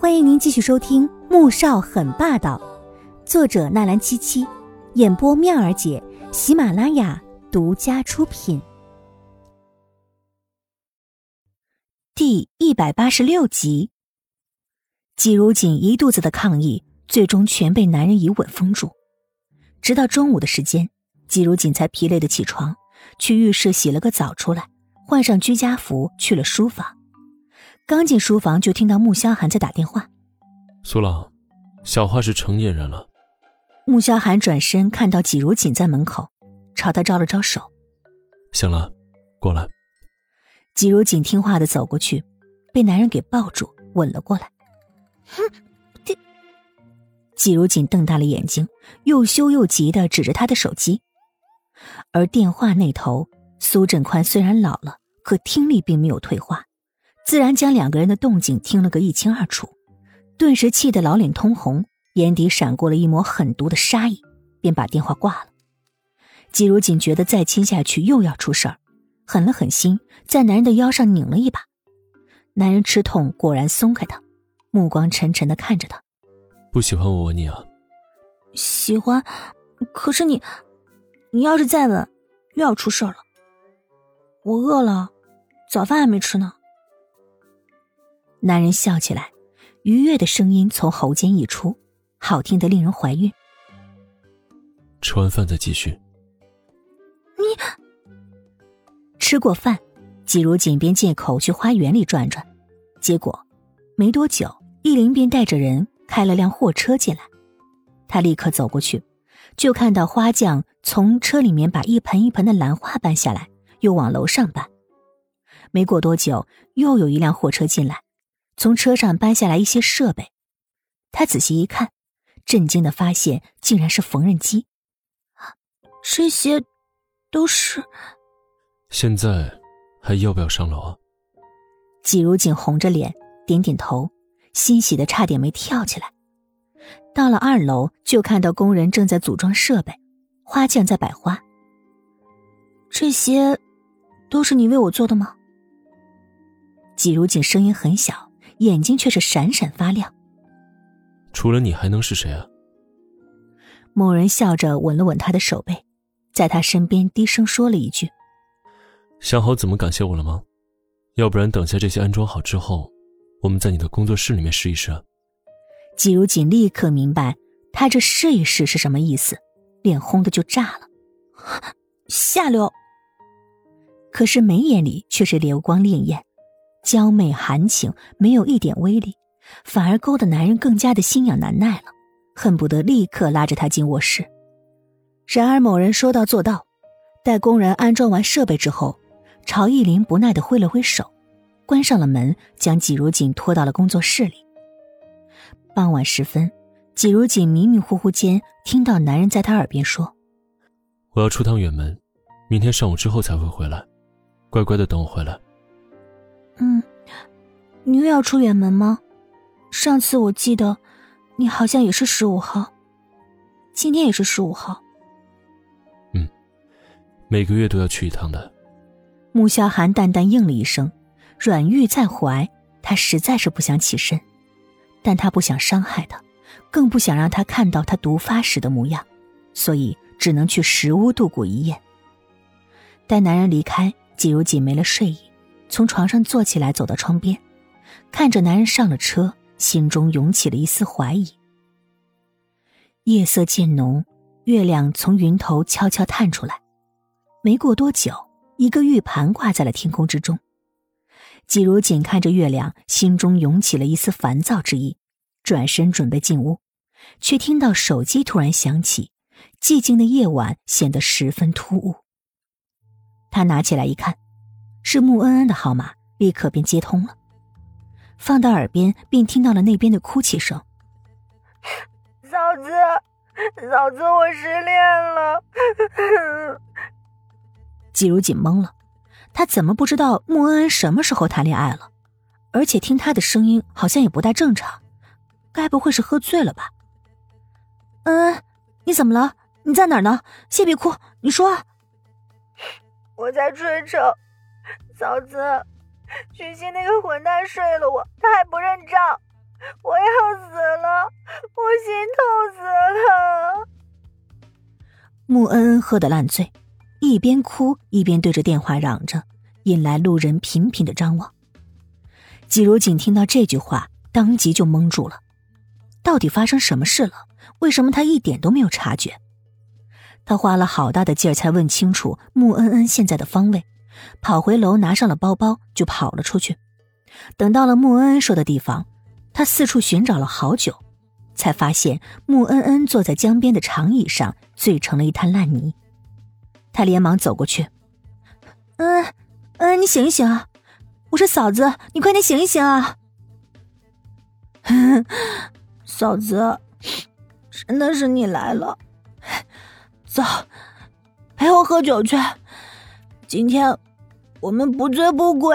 欢迎您继续收听《穆少很霸道》，作者纳兰七七，演播妙儿姐，喜马拉雅独家出品。第一百八十六集，季如锦一肚子的抗议，最终全被男人一吻封住。直到中午的时间，季如锦才疲累的起床，去浴室洗了个澡出来，换上居家服去了书房。刚进书房，就听到穆萧寒在打电话。苏朗，小花是成年人了。穆萧寒转身看到季如锦在门口，朝他招了招手。行了，过来。季如锦听话的走过去，被男人给抱住，吻了过来。哼，电。季如锦瞪大了眼睛，又羞又急的指着他的手机。而电话那头，苏振宽虽然老了，可听力并没有退化。自然将两个人的动静听了个一清二楚，顿时气得老脸通红，眼底闪过了一抹狠毒的杀意，便把电话挂了。季如锦觉得再亲下去又要出事儿，狠了狠心，在男人的腰上拧了一把。男人吃痛，果然松开他，目光沉沉的看着他。不喜欢我吻你啊？喜欢，可是你，你要是再吻，又要出事儿了。我饿了，早饭还没吃呢。男人笑起来，愉悦的声音从喉间溢出，好听的令人怀孕。吃完饭再继续。你吃过饭，季如锦便借口去花园里转转，结果没多久，易林便带着人开了辆货车进来。他立刻走过去，就看到花匠从车里面把一盆一盆的兰花搬下来，又往楼上搬。没过多久，又有一辆货车进来。从车上搬下来一些设备，他仔细一看，震惊的发现竟然是缝纫机。这些都是。现在还要不要上楼啊？季如锦红着脸点点头，欣喜的差点没跳起来。到了二楼，就看到工人正在组装设备，花匠在摆花。这些都是你为我做的吗？季如锦声音很小。眼睛却是闪闪发亮。除了你还能是谁啊？某人笑着吻了吻他的手背，在他身边低声说了一句：“想好怎么感谢我了吗？要不然等下这些安装好之后，我们在你的工作室里面试一试。”季如锦立刻明白他这试一试是什么意思，脸红的就炸了，下流。可是眉眼里却是流光潋滟。娇媚含情，没有一点威力，反而勾得男人更加的心痒难耐了，恨不得立刻拉着他进卧室。然而某人说到做到，待工人安装完设备之后，朝意林不耐的挥了挥手，关上了门，将季如锦拖到了工作室里。傍晚时分，季如锦迷迷糊糊间听到男人在他耳边说：“我要出趟远门，明天上午之后才会回来，乖乖的等我回来。”嗯，你又要出远门吗？上次我记得，你好像也是十五号，今天也是十五号。嗯，每个月都要去一趟的。穆萧寒淡淡应了一声，软玉在怀，他实在是不想起身，但他不想伤害他，更不想让他看到他毒发时的模样，所以只能去石屋度过一夜。待男人离开，季如锦没了睡意。从床上坐起来，走到窗边，看着男人上了车，心中涌起了一丝怀疑。夜色渐浓，月亮从云头悄悄探出来。没过多久，一个玉盘挂在了天空之中。季如锦看着月亮，心中涌起了一丝烦躁之意，转身准备进屋，却听到手机突然响起。寂静的夜晚显得十分突兀。他拿起来一看。是穆恩恩的号码，立刻便接通了，放到耳边，便听到了那边的哭泣声。嫂子，嫂子，我失恋了。季如锦懵了，他怎么不知道穆恩恩什么时候谈恋爱了？而且听他的声音好像也不大正常，该不会是喝醉了吧？恩恩，你怎么了？你在哪儿呢？先别哭，你说。我在春城。嫂子，许昕那个混蛋睡了我，他还不认账，我要死了，我心痛死了。穆恩恩喝的烂醉，一边哭一边对着电话嚷着，引来路人频频的张望。季如锦听到这句话，当即就懵住了，到底发生什么事了？为什么他一点都没有察觉？他花了好大的劲儿才问清楚穆恩恩现在的方位。跑回楼拿上了包包就跑了出去。等到了穆恩恩说的地方，他四处寻找了好久，才发现穆恩恩坐在江边的长椅上，醉成了一滩烂泥。他连忙走过去：“嗯，嗯，你醒一醒啊！我说嫂子，你快点醒一醒啊！”嫂子，真的是你来了，走，陪我喝酒去。今天我们不醉不归。